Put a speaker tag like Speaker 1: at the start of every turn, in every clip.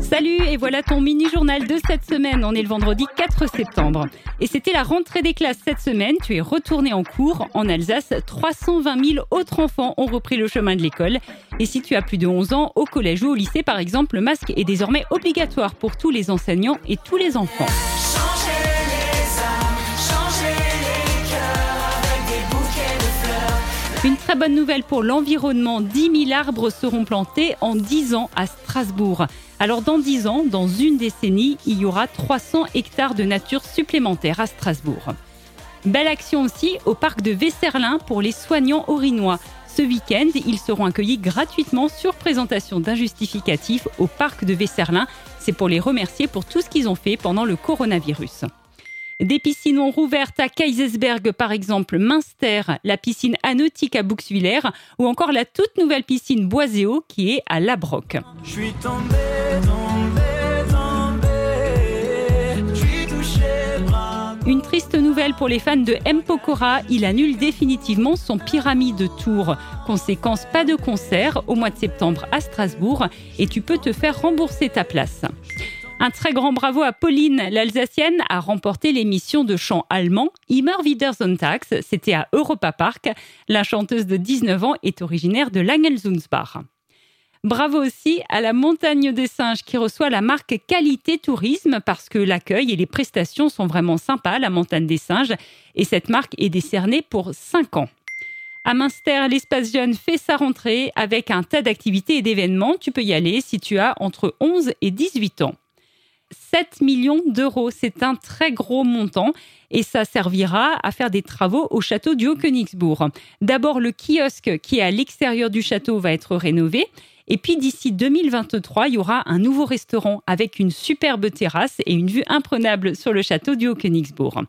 Speaker 1: Salut et voilà ton mini-journal de cette semaine. On est le vendredi 4 septembre. Et c'était la rentrée des classes cette semaine. Tu es retourné en cours. En Alsace, 320 000 autres enfants ont repris le chemin de l'école. Et si tu as plus de 11 ans, au collège ou au lycée par exemple, le masque est désormais obligatoire pour tous les enseignants et tous les enfants. Une très bonne nouvelle pour l'environnement. 10 000 arbres seront plantés en 10 ans à Strasbourg. Alors dans 10 ans, dans une décennie, il y aura 300 hectares de nature supplémentaires à Strasbourg. Belle action aussi au parc de Vesserlin pour les soignants orinois. Ce week-end, ils seront accueillis gratuitement sur présentation d'un justificatif au parc de Vesserlin. C'est pour les remercier pour tout ce qu'ils ont fait pendant le coronavirus. Des piscines ont rouvert à Kaisersberg, par exemple, Münster, la piscine anautique à Buxwiller ou encore la toute nouvelle piscine Boiséo qui est à Labrock. Je suis tombé, Une triste nouvelle pour les fans de M. Pokora, il annule définitivement son pyramide de tour. Conséquence, pas de concert au mois de septembre à Strasbourg et tu peux te faire rembourser ta place. Un très grand bravo à Pauline, l'Alsacienne, a remporté l'émission de chant allemand Immer wieder Sonntags. C'était à Europa Park. La chanteuse de 19 ans est originaire de Langelzunsbach. Bravo aussi à la Montagne des Singes qui reçoit la marque Qualité Tourisme parce que l'accueil et les prestations sont vraiment sympas la Montagne des Singes et cette marque est décernée pour 5 ans. À Münster, l'espace jeune fait sa rentrée avec un tas d'activités et d'événements. Tu peux y aller si tu as entre 11 et 18 ans. 7 millions d'euros. C'est un très gros montant et ça servira à faire des travaux au château du Haut-Königsbourg. D'abord, le kiosque qui est à l'extérieur du château va être rénové. Et puis d'ici 2023, il y aura un nouveau restaurant avec une superbe terrasse et une vue imprenable sur le château du Haut-Königsbourg.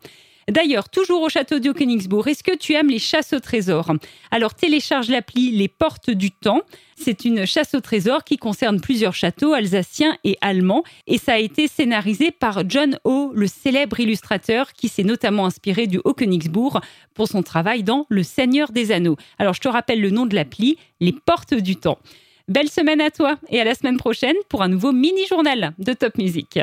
Speaker 1: D'ailleurs, toujours au château de Königsbourg, est-ce que tu aimes les chasses au trésor? Alors télécharge l'appli Les Portes du Temps. C'est une chasse au trésor qui concerne plusieurs châteaux alsaciens et allemands et ça a été scénarisé par John O, le célèbre illustrateur qui s'est notamment inspiré du Haut-Königsbourg pour son travail dans Le Seigneur des Anneaux. Alors je te rappelle le nom de l'appli, Les Portes du Temps. Belle semaine à toi et à la semaine prochaine pour un nouveau mini-journal de Top Music.